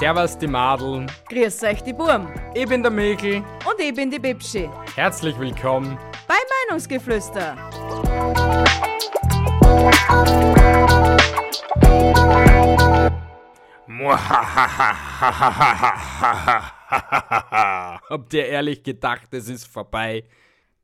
Servus die Madeln, Grüß euch die Burm ich bin der Mikl. und ich bin die Bibschi Herzlich willkommen. bei Meinungsgeflüster. Habt ihr ehrlich gedacht, es ist vorbei?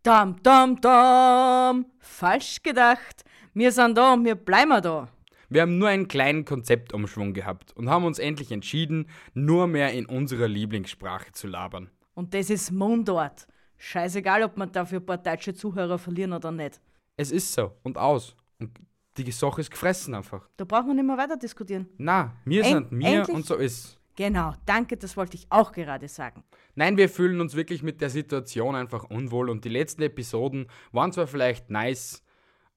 Dam, dam, dam. Falsch gedacht. Wir sind da und wir bleiben da. Wir haben nur einen kleinen Konzeptumschwung gehabt und haben uns endlich entschieden, nur mehr in unserer Lieblingssprache zu labern. Und das ist Mundart. Scheißegal, ob man dafür ein paar deutsche Zuhörer verlieren oder nicht. Es ist so und aus. Und die Sache ist gefressen einfach. Da braucht man nicht mehr weiter diskutieren. Na, wir sind wir endlich- und so ist. Genau, danke, das wollte ich auch gerade sagen. Nein, wir fühlen uns wirklich mit der Situation einfach unwohl und die letzten Episoden waren zwar vielleicht nice,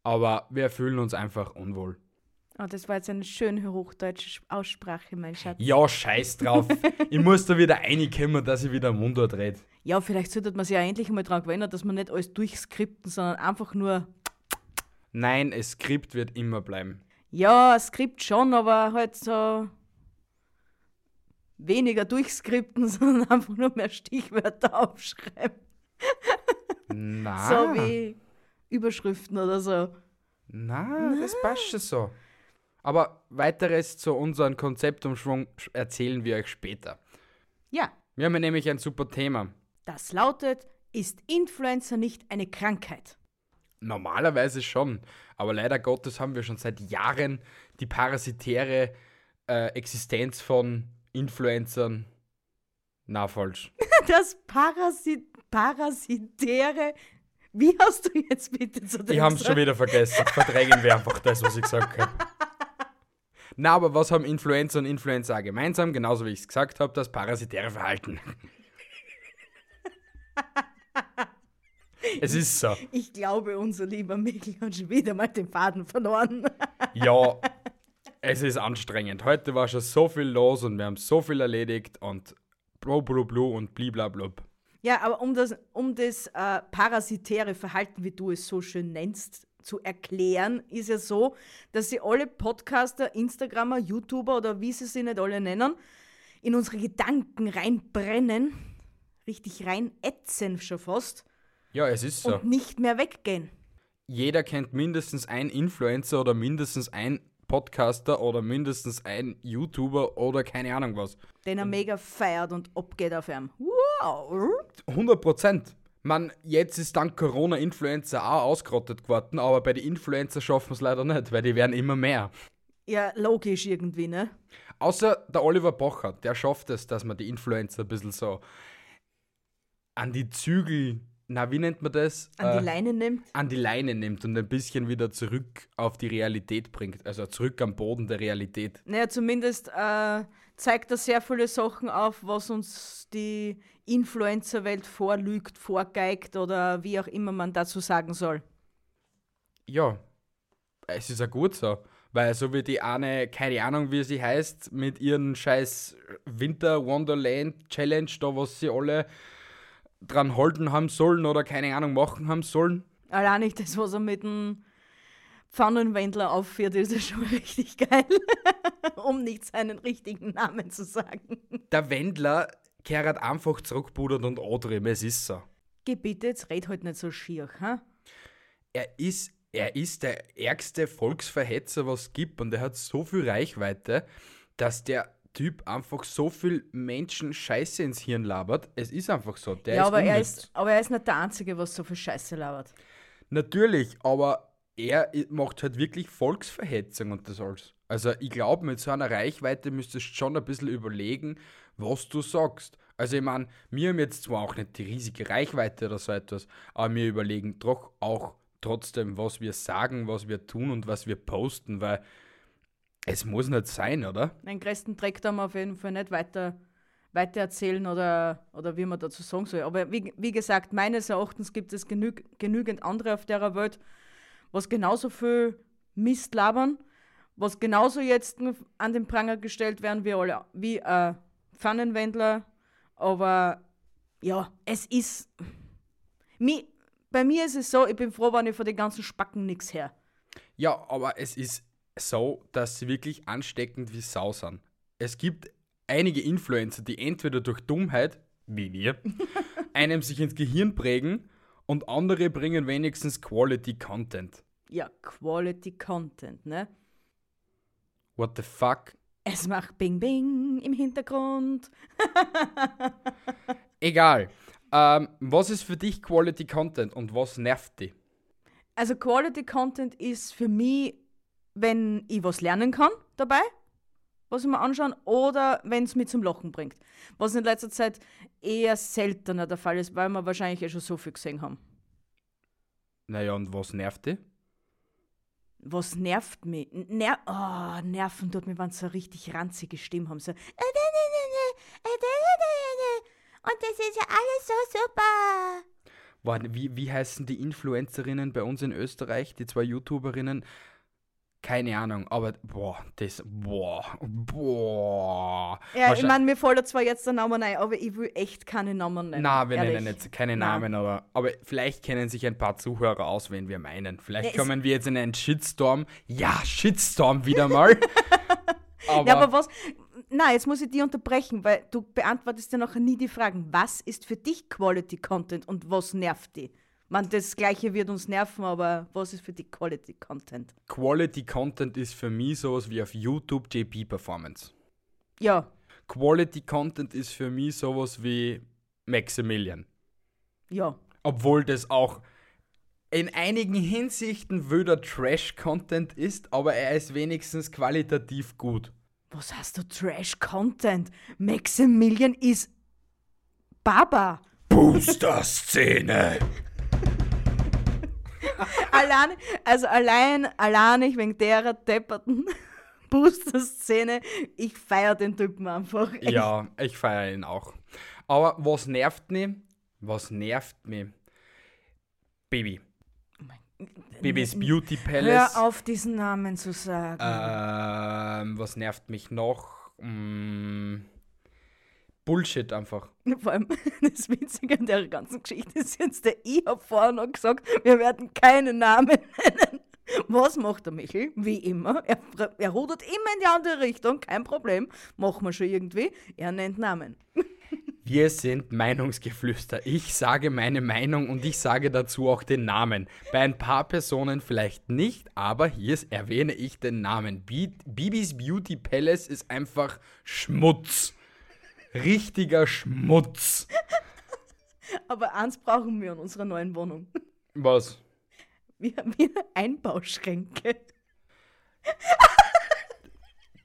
aber wir fühlen uns einfach unwohl. Oh, das war jetzt eine schöne hochdeutsche Aussprache, mein Schatz. Ja, scheiß drauf. ich muss da wieder reinkommen, dass ich wieder Mundart rede. Ja, vielleicht sollte man sich ja endlich einmal daran gewöhnen, dass man nicht alles durchskripten, sondern einfach nur, Nein, das Skript wird immer bleiben. ja, ein Skript schon, aber halt so weniger durchskripten, sondern einfach nur mehr Stichwörter aufschreiben. Na, So wie Überschriften oder so. na, das passt schon so. Aber weiteres zu unserem Konzeptumschwung erzählen wir euch später. Ja, Wir haben nämlich ein super Thema. das lautet, ist Influencer nicht eine Krankheit? Normalerweise schon, aber leider Gottes haben wir schon seit Jahren die parasitäre äh, Existenz von Influencern. Na, falsch. Das Parasit Parasitäre. Wie hast du jetzt bitte zu dem Ich habe es schon wieder vergessen. Verdrängen wir einfach das, was ich gesagt habe. Na, aber was haben Influencer und Influencer auch gemeinsam? Genauso wie ich es gesagt habe, das parasitäre Verhalten. es ist so. Ich glaube, unser lieber Mikl hat schon wieder mal den Faden verloren. Ja, es ist anstrengend. Heute war schon so viel los und wir haben so viel erledigt und blu blu blu und bliblablub. Ja, aber um das, um das äh, parasitäre Verhalten, wie du es so schön nennst, zu erklären, ist ja so, dass sie alle Podcaster, Instagrammer, YouTuber oder wie sie sie nicht alle nennen, in unsere Gedanken reinbrennen, richtig reinätzen schon fast Ja, es ist so. und nicht mehr weggehen. Jeder kennt mindestens einen Influencer oder mindestens ein Podcaster oder mindestens ein YouTuber oder keine Ahnung was. Den er mega feiert und abgeht auf ihm. Wow! 100 Prozent. Man, jetzt ist dank Corona Influencer auch ausgerottet geworden, aber bei den Influencer schaffen wir es leider nicht, weil die werden immer mehr. Ja, logisch irgendwie, ne? Außer der Oliver Pocher, der schafft es, dass man die Influencer ein bisschen so an die Zügel, na, wie nennt man das? An Äh, die Leine nimmt. an die Leine nimmt und ein bisschen wieder zurück auf die Realität bringt. Also zurück am Boden der Realität. Naja, zumindest äh, zeigt er sehr viele Sachen auf, was uns die Influencer-Welt vorlügt, vorgeigt oder wie auch immer man dazu sagen soll. Ja, es ist ja gut so. Weil so wie die eine, keine Ahnung wie sie heißt, mit ihren scheiß Winter Wonderland Challenge, da was sie alle dran halten haben sollen oder keine Ahnung machen haben sollen. Allein nicht das, was er mit dem Pfannenwendler aufführt, ist ja schon richtig geil. um nicht seinen richtigen Namen zu sagen. Der Wendler kehrt einfach zurückpudert und andrehen, es ist so. Geh bitte, jetzt red halt nicht so schier, ha? er ist, er ist der ärgste Volksverhetzer, was es gibt und er hat so viel Reichweite, dass der Typ einfach so viel Menschen Scheiße ins Hirn labert. Es ist einfach so. Der ja, ist aber er, ist, aber er ist nicht der Einzige, was so viel Scheiße labert. Natürlich, aber er macht halt wirklich Volksverhetzung und das alles. Also ich glaube, mit so einer Reichweite müsstest du schon ein bisschen überlegen, was du sagst. Also ich meine, wir haben jetzt zwar auch nicht die riesige Reichweite oder so etwas, aber wir überlegen doch auch trotzdem, was wir sagen, was wir tun und was wir posten, weil es muss nicht sein, oder? Den größten Dreck da wir auf jeden Fall nicht weiter, weiter erzählen oder, oder wie man dazu sagen soll. Aber wie, wie gesagt, meines Erachtens gibt es genüg, genügend andere auf der Welt, was genauso viel Mist labern, was genauso jetzt an den Pranger gestellt werden wie alle, wie äh, Pfannenwendler. Aber ja, es ist. Mi, bei mir ist es so, ich bin froh, wenn ich von den ganzen Spacken nichts her. Ja, aber es ist so, dass sie wirklich ansteckend wie Sau sind. Es gibt einige Influencer, die entweder durch Dummheit, wie wir, einem sich ins Gehirn prägen und andere bringen wenigstens Quality Content. Ja, Quality Content, ne? What the fuck? Es macht Bing Bing im Hintergrund. Egal. Ähm, was ist für dich Quality Content und was nervt dich? Also Quality Content ist für mich, wenn ich was lernen kann dabei, was ich mir anschauen, oder wenn es mich zum Lachen bringt. Was in letzter Zeit eher seltener der Fall ist, weil wir wahrscheinlich eh schon so viel gesehen haben. Naja, und was nervt dich? Was nervt mich? Ner oh, nerven tut mir, wenn sie so richtig ranzige Stimme haben. So, und das ist ja alles so super. Boah, wie, wie heißen die Influencerinnen bei uns in Österreich, die zwei YouTuberinnen? Keine Ahnung, aber boah, das, boah, boah. Ja, ich meine, mir fällt zwar jetzt der Name ein, aber ich will echt keine Namen nennen. Na, wir ehrlich. nennen jetzt keine Na. Namen, aber, aber vielleicht kennen sich ein paar Zuhörer aus, wen wir meinen. Vielleicht es- kommen wir jetzt in einen Shitstorm. Ja, Shitstorm wieder mal. aber, Ja, aber was? Na, jetzt muss ich dich unterbrechen, weil du beantwortest ja nachher nie die Fragen. Was ist für dich Quality Content und was nervt dich? Man, das Gleiche wird uns nerven, aber was ist für dich Quality Content? Quality Content ist für mich sowas wie auf YouTube JP Performance. Ja, Quality Content ist für mich sowas wie Maximilian. ja. Obwohl das auch in einigen Hinsichten wöder Trash-Content ist, aber er ist wenigstens qualitativ gut. Was hast du Trash Content? Maximilian ist Baba. Booster-Szene! allein, also allein, allein ich wegen der depperten Booster-Szene, ich feier den Typen einfach. Echt. Ja, ich feiere ihn auch. Aber was nervt mich? Was nervt mich? Baby. Babys Beauty Palace. Hör auf, diesen Namen zu sagen. Ähm, was nervt mich noch? Mm, Bullshit einfach. Vor allem das Witzige an der ganzen Geschichte ist jetzt, der ich habe vorher noch gesagt, wir werden keine Namen nennen. Was macht der Michel? Wie immer. Er, er rudert immer in die andere Richtung, kein Problem. Machen wir schon irgendwie. Er nennt Namen. Wir sind Meinungsgeflüster. Ich sage meine Meinung und ich sage dazu auch den Namen. Bei ein paar Personen vielleicht nicht, aber hier erwähne ich den Namen. Bi- Bibis Beauty Palace ist einfach Schmutz. Richtiger Schmutz. Aber eins brauchen wir in unserer neuen Wohnung. Was? Wir haben hier Einbauschränke.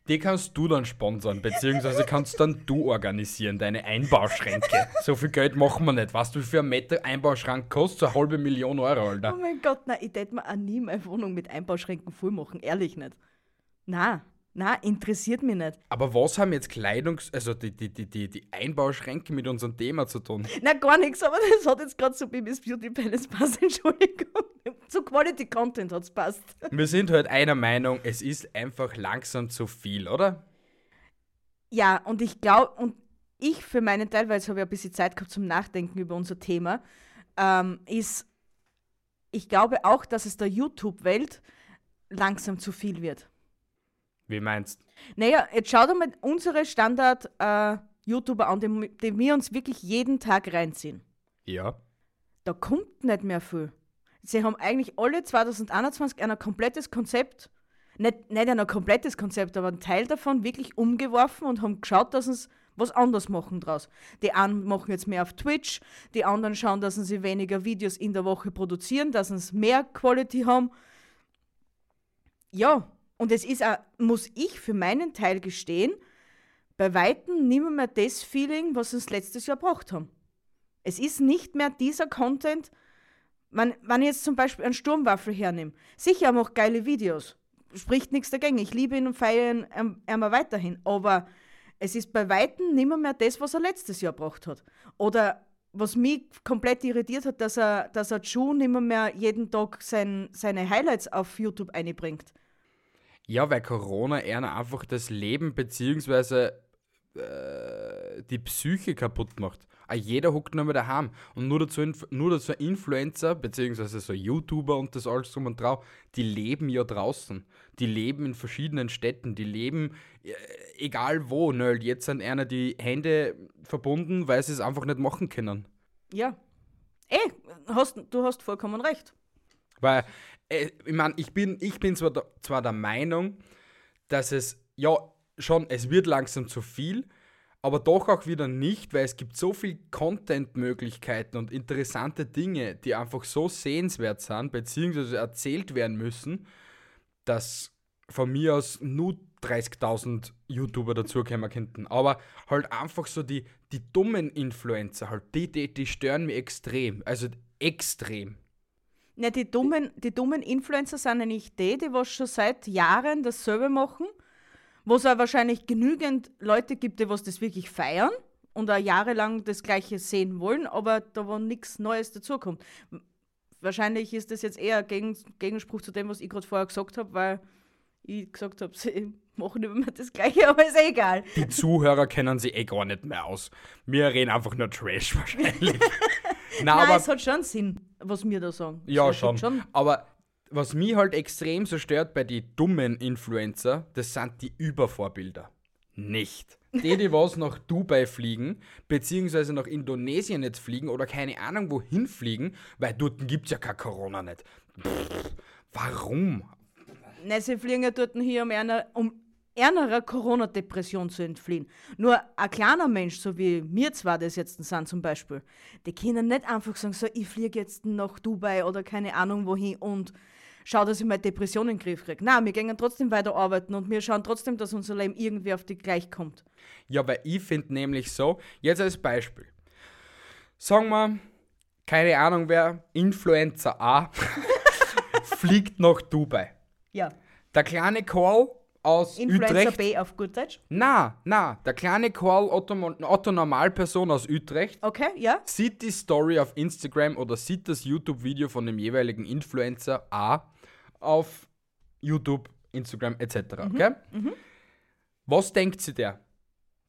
Die kannst du dann sponsern, beziehungsweise kannst dann du organisieren, deine Einbauschränke. So viel Geld machen wir nicht. Weißt du, wie viel ein Meter Einbauschrank kostet? So eine halbe Million Euro, Oh Alter. mein Gott, nein, ich tät mir auch nie meine Wohnung mit Einbauschränken voll machen. Ehrlich nicht. Na, na, interessiert mich nicht. Aber was haben jetzt Kleidungs-, also die, die, die, die, die Einbauschränke mit unserem Thema zu tun? Na, gar nichts, aber das hat jetzt gerade zu Bibis Beauty Palace passt, Entschuldigung. Zu Quality Content hat's passt. Wir sind halt einer Meinung, es ist einfach langsam zu viel, oder? Ja, und ich glaube, und ich für meinen Teil, weil jetzt habe ich ein bisschen Zeit gehabt zum Nachdenken über unser Thema, ähm, ist, ich glaube auch, dass es der YouTube-Welt langsam zu viel wird. Wie meinst Naja, jetzt schau dir mal unsere Standard-YouTuber an, die, wir uns wirklich jeden Tag reinziehen. Ja. Da kommt nicht mehr viel. Sie haben eigentlich alle 2021 ein komplettes Konzept, nicht, nicht ein komplettes Konzept, aber einen Teil davon wirklich umgeworfen und haben geschaut, dass sie was anderes machen draus. Die einen machen jetzt mehr auf Twitch, die anderen schauen, dass sie weniger Videos in der Woche produzieren, dass sie mehr Quality haben. Ja, und es ist auch, muss ich für meinen Teil gestehen, bei Weitem nicht mehr das Feeling, was uns letztes Jahr gebracht haben. Es ist nicht mehr dieser Content, wenn, wenn ich jetzt zum Beispiel einen Sturmwaffel hernehme. Sicher haben auch geile Videos. Spricht nichts dagegen. Ich liebe ihn und feiere ihn ähm, immer weiterhin. Aber es ist bei Weitem nicht mehr, das, was er letztes Jahr gebracht hat. Oder was mich komplett irritiert hat, dass er, dass er Ju nicht mehr, mehr jeden Tag sein, seine Highlights auf YouTube einbringt. Ja, weil Corona eher einfach das Leben beziehungsweise äh, die Psyche kaputt macht. Auch jeder huckt nur mehr daheim. Und nur dazu, nur dazu Influencer, beziehungsweise so YouTuber und das alles drum und drauf, die leben ja draußen. Die leben in verschiedenen Städten. Die leben äh, egal wo. Nö, jetzt sind einer die Hände verbunden, weil sie es einfach nicht machen können. Ja. Eh, hast, du hast vollkommen recht. Weil, ich meine, ich bin, ich bin zwar, der, zwar der Meinung, dass es, ja, schon, es wird langsam zu viel, aber doch auch wieder nicht, weil es gibt so viel Content-Möglichkeiten und interessante Dinge, die einfach so sehenswert sind, beziehungsweise erzählt werden müssen, dass von mir aus nur 30.000 YouTuber dazukommen könnten. Aber halt einfach so die, die dummen Influencer, halt, die, die, die stören mich extrem. Also extrem. Ja, die dummen, die dummen Influencer sind ja nicht die, die was schon seit Jahren dasselbe machen, wo es auch wahrscheinlich genügend Leute gibt, die was das wirklich feiern und auch jahrelang das Gleiche sehen wollen, aber da wo nichts Neues dazukommt. Wahrscheinlich ist das jetzt eher ein Gegenspruch zu dem, was ich gerade vorher gesagt habe, weil ich gesagt habe, sie machen immer das Gleiche, aber ist eh egal. Die Zuhörer kennen sie eh gar nicht mehr aus. Wir reden einfach nur Trash wahrscheinlich. Nein, Nein aber, es hat schon Sinn, was wir da sagen. Ja, schon. schon. Aber was mich halt extrem so stört bei den dummen Influencer, das sind die Übervorbilder. Nicht. Die, die was nach Dubai fliegen, beziehungsweise nach Indonesien jetzt fliegen oder keine Ahnung wohin fliegen, weil dort gibt es ja kein Corona nicht. Pff, warum? Nein, sie fliegen ja dort hier, um einer, um ärmerer Corona-Depression zu entfliehen. Nur ein kleiner Mensch, so wie mir zwar das jetzt sind zum Beispiel, die können nicht einfach sagen, so, ich fliege jetzt nach Dubai oder keine Ahnung wohin und schau, dass ich meine Depression in den Griff kriege. Nein, wir gehen trotzdem weiter arbeiten und wir schauen trotzdem, dass unser Leben irgendwie auf die gleich kommt. Ja, weil ich finde nämlich so, jetzt als Beispiel, sagen wir, keine Ahnung wer, Influencer A, fliegt nach Dubai. Ja. Der kleine Karl aus Influencer Utrecht. B auf gut Deutsch? Na, na, der kleine Karl Otto, Otto Normalperson aus Utrecht. Okay, ja. Sieht die Story auf Instagram oder sieht das YouTube-Video von dem jeweiligen Influencer A auf YouTube, Instagram etc. Mhm. Okay? Mhm. Was denkt sie der?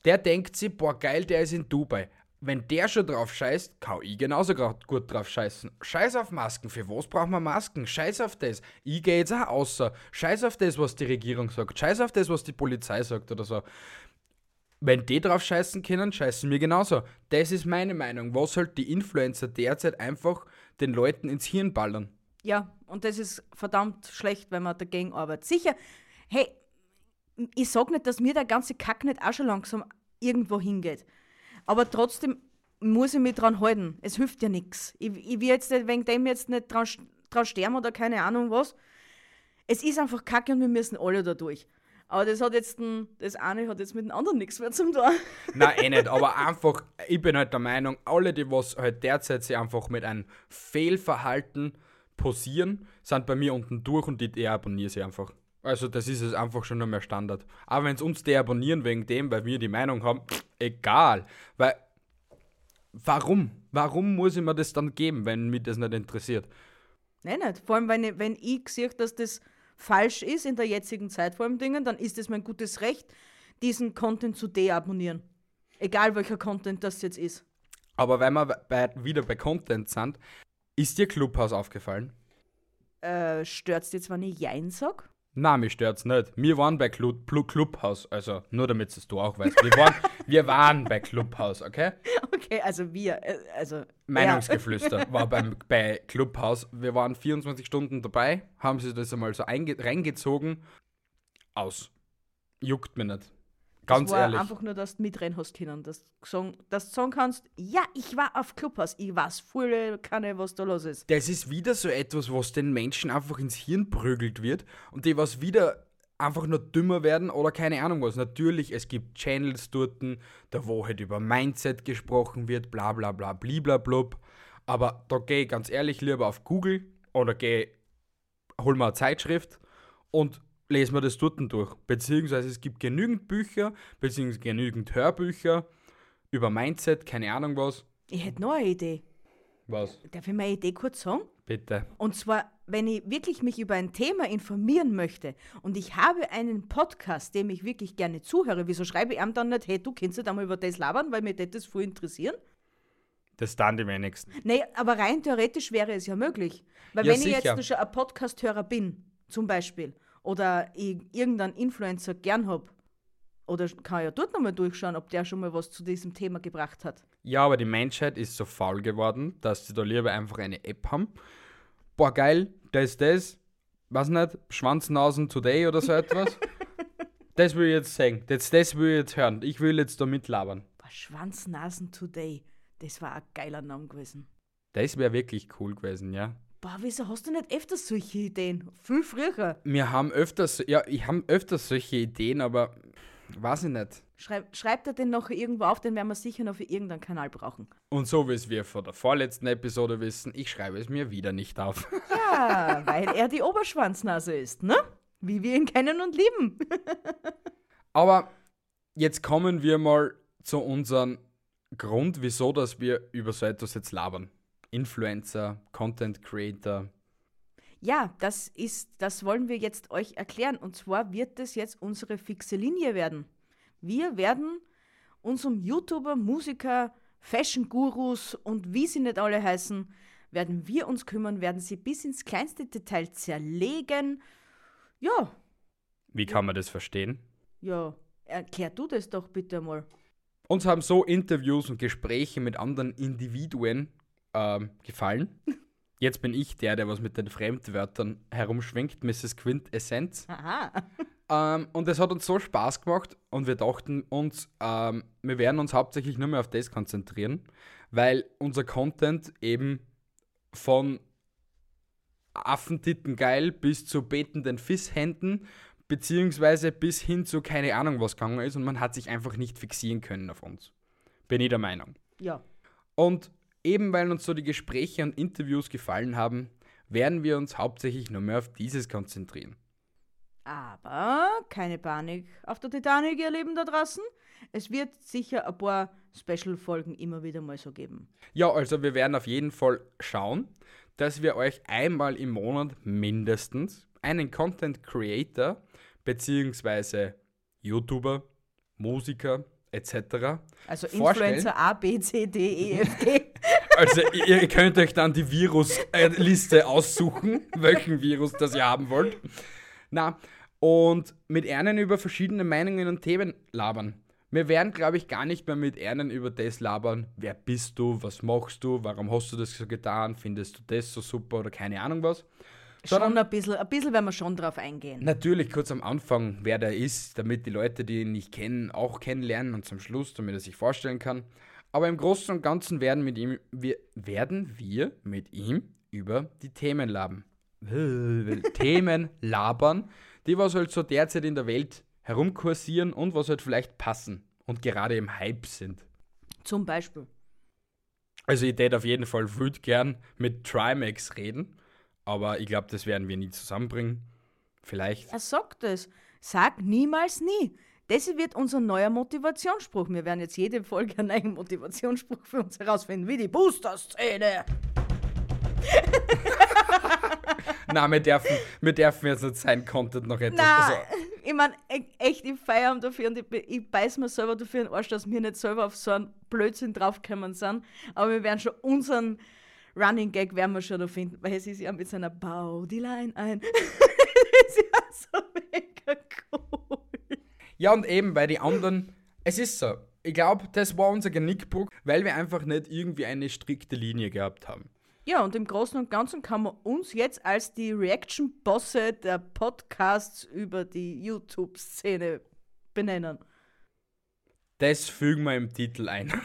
Der denkt sich, boah, geil, der ist in Dubai wenn der schon drauf scheißt, kann ich genauso gut drauf scheißen. Scheiß auf Masken, für was braucht man Masken? Scheiß auf das. Ich gehe jetzt auch außer. Scheiß auf das, was die Regierung sagt. Scheiß auf das, was die Polizei sagt oder so. Wenn die drauf scheißen können, scheißen wir genauso. Das ist meine Meinung. Was halt die Influencer derzeit einfach den Leuten ins Hirn ballern. Ja, und das ist verdammt schlecht, wenn man dagegen arbeitet. Sicher, hey, ich sag nicht, dass mir der ganze Kack nicht auch schon langsam irgendwo hingeht. Aber trotzdem muss ich mich dran halten. Es hilft ja nichts. Ich, ich will jetzt nicht, wegen dem jetzt nicht dran, dran sterben oder keine Ahnung was. Es ist einfach kacke und wir müssen alle da durch. Aber das hat jetzt ein, das eine hat jetzt mit dem anderen nichts mehr zum tun. Nein, eh nicht, aber einfach, ich bin halt der Meinung, alle, die was halt derzeit sich einfach mit einem Fehlverhalten posieren, sind bei mir unten durch und die deabonnieren sie einfach. Also das ist es einfach schon mehr Standard. Aber wenn es uns deabonnieren wegen dem, weil wir die Meinung haben, egal. Weil, warum? Warum muss ich mir das dann geben, wenn mich das nicht interessiert? Nein, nicht. Vor allem, wenn ich, wenn ich sehe, dass das falsch ist in der jetzigen Zeit vor allem Dingen, dann ist es mein gutes Recht, diesen Content zu deabonnieren. Egal welcher Content das jetzt ist. Aber wenn wir bei, wieder bei Content sind, ist dir Clubhouse aufgefallen? Äh, stört es dir, wenn ich Jein sag? Nein, mich stört's nicht. Wir waren bei Club, Clubhouse, also nur damit es du auch weißt. Wir waren, wir waren bei Clubhouse, okay? Okay, also wir, äh, also. Meinungsgeflüster ja. war beim, bei Clubhouse. Wir waren 24 Stunden dabei, haben sie das einmal so reingezogen. Aus. Juckt mir nicht. Ganz das war ehrlich. einfach nur, dass du mitreden hast können. Dass, Song, dass du sagen kannst, ja, ich war auf Clubhaus, ich weiß voll keine, was da los ist. Das ist wieder so etwas, was den Menschen einfach ins Hirn prügelt wird und die was wieder einfach nur dümmer werden oder keine Ahnung was. Natürlich, es gibt Channels dort, da wo halt über Mindset gesprochen wird, bla bla bla bliblablub. Aber da gehe ich ganz ehrlich lieber auf Google oder gehe, hol mir eine Zeitschrift und lesen wir das dort durch. Beziehungsweise es gibt genügend Bücher, beziehungsweise genügend Hörbücher über Mindset, keine Ahnung was. Ich hätte noch eine Idee. Was? Darf ich meine Idee kurz sagen? Bitte. Und zwar, wenn ich wirklich mich über ein Thema informieren möchte und ich habe einen Podcast, dem ich wirklich gerne zuhöre, wieso schreibe ich ihm dann nicht, hey, du kennst nicht einmal über das labern, weil mir das voll interessieren? Das dann die wenigsten. Nee, aber rein theoretisch wäre es ja möglich. Weil Ja, wenn ich sicher. jetzt schon ein Podcast-Hörer bin, zum Beispiel, oder ich irgendeinen Influencer gern hab, oder kann ja dort nochmal durchschauen, ob der schon mal was zu diesem Thema gebracht hat. Ja, aber die Menschheit ist so faul geworden, dass sie da lieber einfach eine App haben. Boah, geil, das, das, weiß nicht, Schwanznausen Today oder so etwas. das will ich jetzt sagen. Das, das will ich jetzt hören. Ich will jetzt da mitlabern. Boah, Schwanznasen Today, das war ein geiler Name gewesen. Das wäre wirklich cool gewesen, ja. Boah, wieso hast du nicht öfters solche Ideen? Viel früher. Wir haben öfters, ja, ich habe öfters solche Ideen, aber weiß ich nicht. Schreib, schreibt er den noch irgendwo auf, den werden wir sicher noch für irgendeinen Kanal brauchen. Und so wie es wir von der vorletzten Episode wissen, ich schreibe es mir wieder nicht auf. Ja, weil er die Oberschwanznase ist, ne? Wie wir ihn kennen und lieben. Aber jetzt kommen wir mal zu unserem Grund, wieso dass wir über so etwas jetzt labern. Influencer, Content Creator. Ja, das ist, das wollen wir jetzt euch erklären. Und zwar wird das jetzt unsere fixe Linie werden. Wir werden uns um YouTuber, Musiker, Fashion-Gurus und wie sie nicht alle heißen, werden wir uns kümmern, werden sie bis ins kleinste Detail zerlegen. Ja, Wie kann man das verstehen? ja, erklär du das doch bitte mal. Uns haben so Interviews und Gespräche mit anderen Individuen ähm, gefallen. Jetzt bin ich der, der was mit den Fremdwörtern herumschwingt, Mrs. Quintessenz. Aha. Ähm, und es hat uns so Spaß gemacht und wir dachten uns, ähm, wir werden uns hauptsächlich nur mehr auf das konzentrieren, weil unser Content eben von Affentitten geil bis zu betenden Fisshänden beziehungsweise bis hin zu keine Ahnung was gegangen ist und man hat sich einfach nicht fixieren können auf uns. Bin ich der Meinung. Ja. Und eben weil uns so die Gespräche und Interviews gefallen haben, werden wir uns hauptsächlich nur mehr auf dieses konzentrieren. Aber keine Panik auf der Titanic, ihr Lieben da draußen. Es wird sicher ein paar Special-Folgen immer wieder mal so geben. Ja, also wir werden auf jeden Fall schauen, dass wir euch einmal im Monat mindestens einen Content Creator beziehungsweise YouTuber, Musiker etc. Also Vorstellen. Influencer A, B, C, D, E, F, G. Also ihr, könnt euch dann die Virusliste aussuchen, welchen Virus das ihr haben wollt. Na, und mit Ernen über verschiedene Meinungen und Themen labern. Wir werden, glaube ich, gar nicht mehr mit Ernen über das labern. Wer bist du? Was machst du? Warum hast du das so getan? Findest du das so super oder keine Ahnung was? Schon ein bisschen, ein bisschen werden wir schon drauf eingehen. Natürlich kurz am Anfang, wer der ist, damit die Leute, die ihn nicht kennen, auch kennenlernen und zum Schluss, damit er sich vorstellen kann. Aber im Großen und Ganzen werden, mit ihm, wir, werden wir mit ihm über die Themen labern. Themen labern, die was halt so derzeit in der Welt herumkursieren und was halt vielleicht passen und gerade im Hype sind. Zum Beispiel. Also ich tät auf jeden Fall wild gern mit Trimax reden, aber ich glaube, das werden wir nie zusammenbringen. Vielleicht. Er sagt es. Sag niemals nie. Das wird unser neuer Motivationsspruch. Wir werden jetzt jede Folge einen neuen Motivationsspruch für uns herausfinden, wie die Booster-Szene. Nein, wir dürfen, wir dürfen jetzt nicht sein Content noch etwas. Na, Also, ich meine, echt, ich feiere dafür und ich, ich beiß mir selber dafür in den Arsch, dass wir nicht selber auf so einen Blödsinn draufgekommen sind. Aber wir werden schon unseren Running Gag werden wir schon noch finden, weil es ist ja mit seiner Bau die Line ein. das ist ja so mega cool. Ja, und eben bei den anderen, es ist so. Ich glaube, das war unser Genickbruch, weil wir einfach nicht irgendwie eine strikte Linie gehabt haben. Ja, und im Großen und Ganzen kann man uns jetzt als die Reaction-Bosse der Podcasts über die YouTube-Szene benennen. Das fügen wir im Titel ein.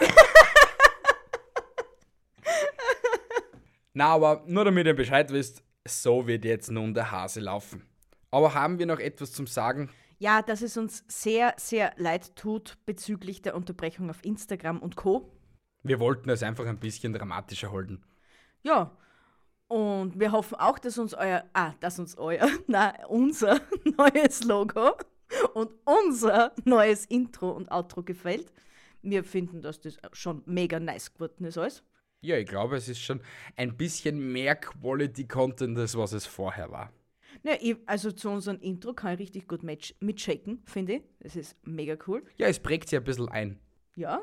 Na, aber nur damit ihr Bescheid wisst, so wird jetzt nun der Hase laufen. Aber haben wir noch etwas zum Sagen? Ja, dass es uns sehr, sehr leid tut bezüglich der Unterbrechung auf Instagram und Co. Wir wollten es einfach ein bisschen dramatischer halten. Ja, und wir hoffen auch, dass uns euer, ah, dass uns euer, na, unser neues Logo und unser neues Intro und Outro gefällt. Wir finden, dass das schon mega nice geworden ist alles. Ja, ich glaube, es ist schon ein bisschen mehr Quality-Content, als was es vorher war. Ja, ich, also zu unserem Intro kann ich richtig gut match, mitshaken, finde ich. Das ist mega cool. Ja, es prägt sich ein bisschen ein. Ja.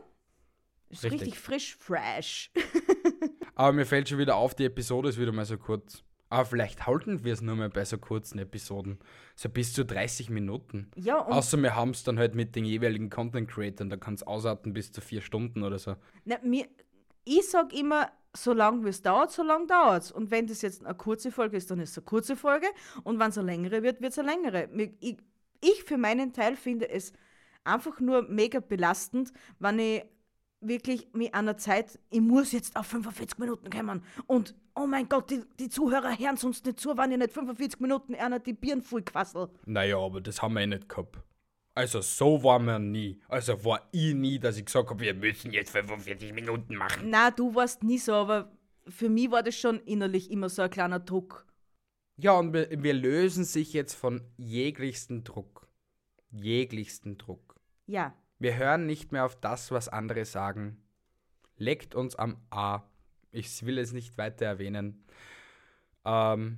Ist Richtig. richtig frisch, fresh. Aber mir fällt schon wieder auf, die Episode ist wieder mal so kurz. Aber vielleicht halten wir es nur mal bei so kurzen Episoden. So bis zu 30 Minuten. Ja, und Außer wir haben es dann halt mit den jeweiligen Content Creatern, da kann es ausarten bis zu vier Stunden oder so. Na, mir, ich sag immer, so lange wie es dauert, so lange dauert es. Und wenn das jetzt eine kurze Folge ist, dann ist es eine kurze Folge. Und wenn es eine längere wird, wird es eine längere. Ich, ich für meinen Teil finde es einfach nur mega belastend, wenn ich wirklich mit einer Zeit, ich muss jetzt auf 45 Minuten kommen. Und oh mein Gott, die, die Zuhörer hören sonst nicht zu, wenn ich nicht 45 Minuten einer die Birnen voll quassel. Naja, aber das haben wir eh nicht gehabt. Also so waren wir nie. Also war ich nie, dass ich gesagt habe, wir müssen jetzt 45 Minuten machen. Na, du warst nie so, aber für mich war das schon innerlich immer so ein kleiner Druck. Ja, und wir, wir lösen sich jetzt von jeglichsten Druck. Jeglichsten Druck. Ja, Wir hören nicht mehr auf das, was andere sagen. Leckt uns am A. Ich will es nicht weiter erwähnen. Ähm,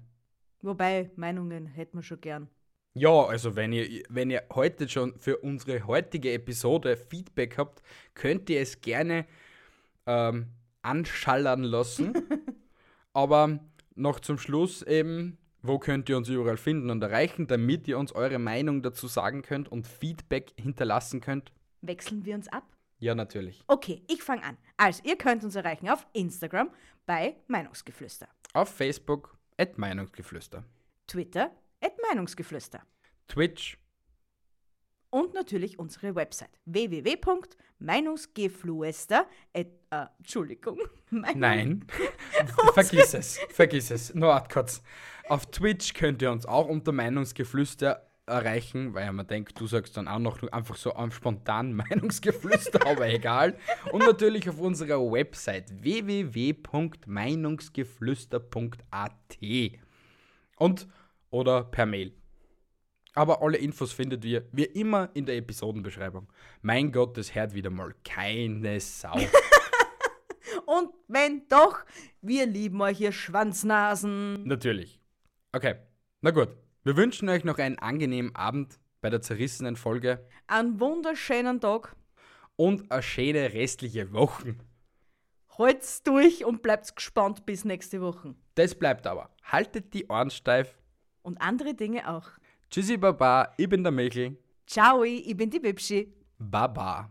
wobei Meinungen hätten wir schon gern. Ja, also wenn ihr, wenn ihr heute schon für unsere heutige Episode Feedback habt, könnt ihr es gerne ähm, anschallern lassen. Aber noch zum Schluss eben, wo könnt ihr uns überall finden und erreichen, damit ihr uns eure Meinung dazu sagen könnt und Feedback hinterlassen könnt? Wechseln wir uns ab? Ja, natürlich. Okay, ich fange an. Also, ihr könnt uns erreichen auf Instagram bei Meinungsgeflüster, Auf Facebook, at Meinungsgeflüster. Twitter Meinungsgeflüster Twitch, und natürlich unsere Website www.meinungsgeflüster at, äh, Entschuldigung. Meinung- Nein, vergiss es, vergiss es. Nur kurz. Auf Twitch könnt ihr uns auch unter Meinungsgeflüster erreichen, weil man denkt, du sagst dann auch noch einfach so am spontan Meinungsgeflüster, aber egal. Und natürlich auf unserer Website www.meinungsgeflüster.at und oder per Mail. Aber alle Infos findet ihr wie immer in der Episodenbeschreibung. Mein Gott, das hört wieder mal keine Sau. Und wenn doch, wir lieben euch, ihr Schwanznasen. Natürlich. Okay, na gut. Wir wünschen euch noch einen angenehmen Abend bei der zerrissenen Folge Einen wunderschönen Tag. und eine schöne restliche Woche. Halt's durch und bleibt gespannt bis nächste Woche. Das bleibt aber. Haltet die Ohren steif. Und andere Dinge auch. Tschüssi Baba, ich bin der Michel. Ciao, ich bin die Bibschi. Baba.